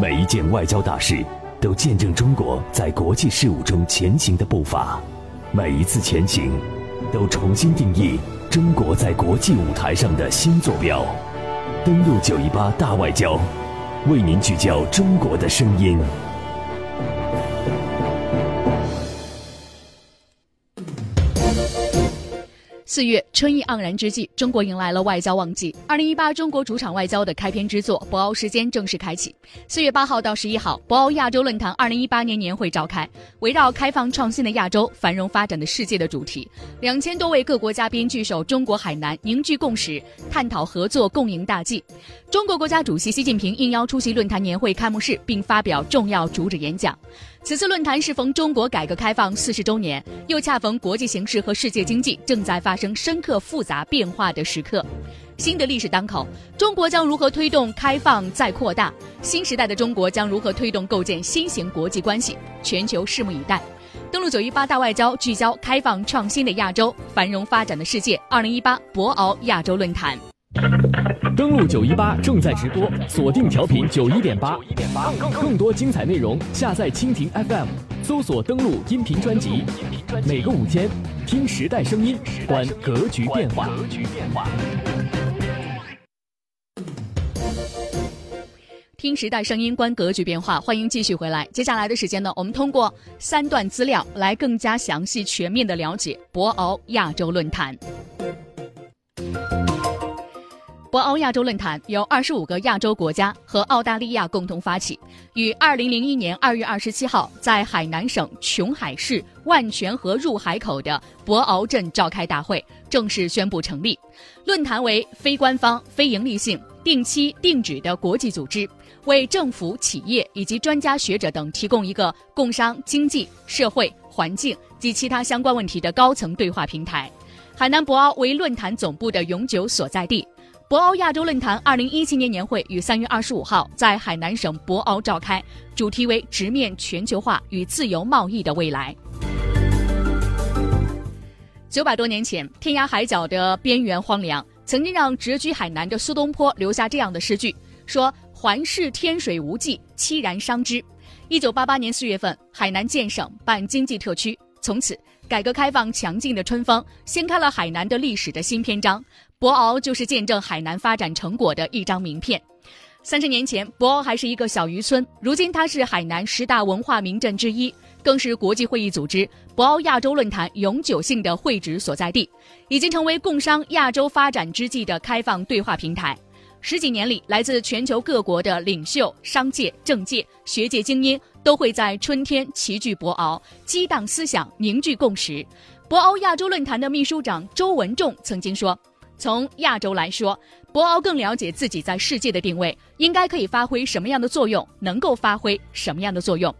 每一件外交大事都见证中国在国际事务中前行的步伐，每一次前行都重新定义中国在国际舞台上的新坐标。登录九一八大外交，为您聚焦中国的声音。四月，春意盎然之际，中国迎来了外交旺季。二零一八中国主场外交的开篇之作，博鳌时间正式开启。四月八号到十一号，博鳌亚洲论坛二零一八年年会召开，围绕开放创新的亚洲、繁荣发展的世界的主题，两千多位各国嘉宾聚首中国海南，凝聚共识，探讨合作共赢大计。中国国家主席习近平应邀出席论坛年会开幕式，并发表重要主旨演讲。此次论坛适逢中国改革开放四十周年，又恰逢国际形势和世界经济正在发生深刻复杂变化的时刻。新的历史当口，中国将如何推动开放再扩大？新时代的中国将如何推动构建新型国际关系？全球拭目以待。登陆九一八大外交，聚焦开放创新的亚洲，繁荣发展的世界。二零一八博鳌亚洲论坛。登录九一八正在直播，锁定调频九一点八，更多精彩内容下载蜻蜓 FM，搜索登录音频专辑。每个午间，听时代声音，观格局变化。听时代声音，观格局变化。欢迎继续回来。接下来的时间呢，我们通过三段资料来更加详细、全面的了解博鳌亚洲论坛。博鳌亚洲论坛由二十五个亚洲国家和澳大利亚共同发起，于二零零一年二月二十七号在海南省琼海市万泉河入海口的博鳌镇召开大会，正式宣布成立。论坛为非官方、非营利性、定期定址的国际组织，为政府、企业以及专家学者等提供一个共商、经济、社会、环境及其他相关问题的高层对话平台。海南博鳌为论坛总部的永久所在地。博鳌亚洲论坛二零一七年年会于三月二十五号在海南省博鳌召开，主题为“直面全球化与自由贸易的未来”。九百多年前，天涯海角的边缘荒凉，曾经让谪居海南的苏东坡留下这样的诗句：“说环视天水无际，凄然伤之。”一九八八年四月份，海南建省办经济特区，从此改革开放强劲的春风掀开了海南的历史的新篇章。博鳌就是见证海南发展成果的一张名片。三十年前，博鳌还是一个小渔村，如今它是海南十大文化名镇之一，更是国际会议组织博鳌亚洲论坛永久性的会址所在地，已经成为共商亚洲发展之际的开放对话平台。十几年里，来自全球各国的领袖、商界、政界、学界精英都会在春天齐聚博鳌，激荡思想，凝聚共识。博鳌亚洲论坛的秘书长周文仲曾经说。从亚洲来说，博鳌更了解自己在世界的定位，应该可以发挥什么样的作用，能够发挥什么样的作用。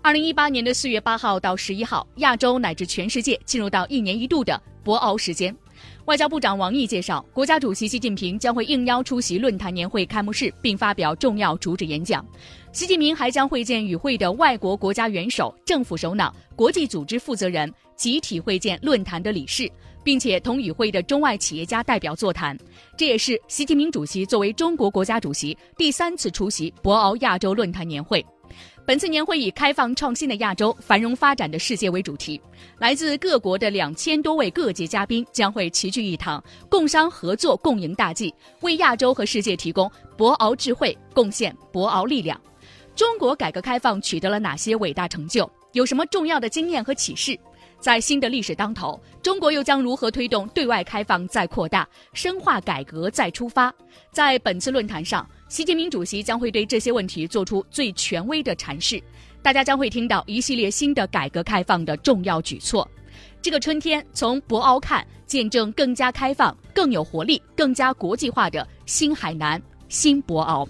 二零一八年的四月八号到十一号，亚洲乃至全世界进入到一年一度的博鳌时间。外交部长王毅介绍，国家主席习近平将会应邀出席论坛年会开幕式，并发表重要主旨演讲。习近平还将会见与会的外国国家元首、政府首脑、国际组织负责人，集体会见论坛的理事。并且同与会的中外企业家代表座谈，这也是习近平主席作为中国国家主席第三次出席博鳌亚洲论坛年会。本次年会以“开放创新的亚洲，繁荣发展的世界”为主题，来自各国的两千多位各界嘉宾将会齐聚一堂，共商合作共赢大计，为亚洲和世界提供博鳌智慧，贡献博鳌力量。中国改革开放取得了哪些伟大成就？有什么重要的经验和启示？在新的历史当头，中国又将如何推动对外开放再扩大、深化改革再出发？在本次论坛上，习近平主席将会对这些问题做出最权威的阐释，大家将会听到一系列新的改革开放的重要举措。这个春天，从博鳌看，见证更加开放、更有活力、更加国际化的新海南、新博鳌。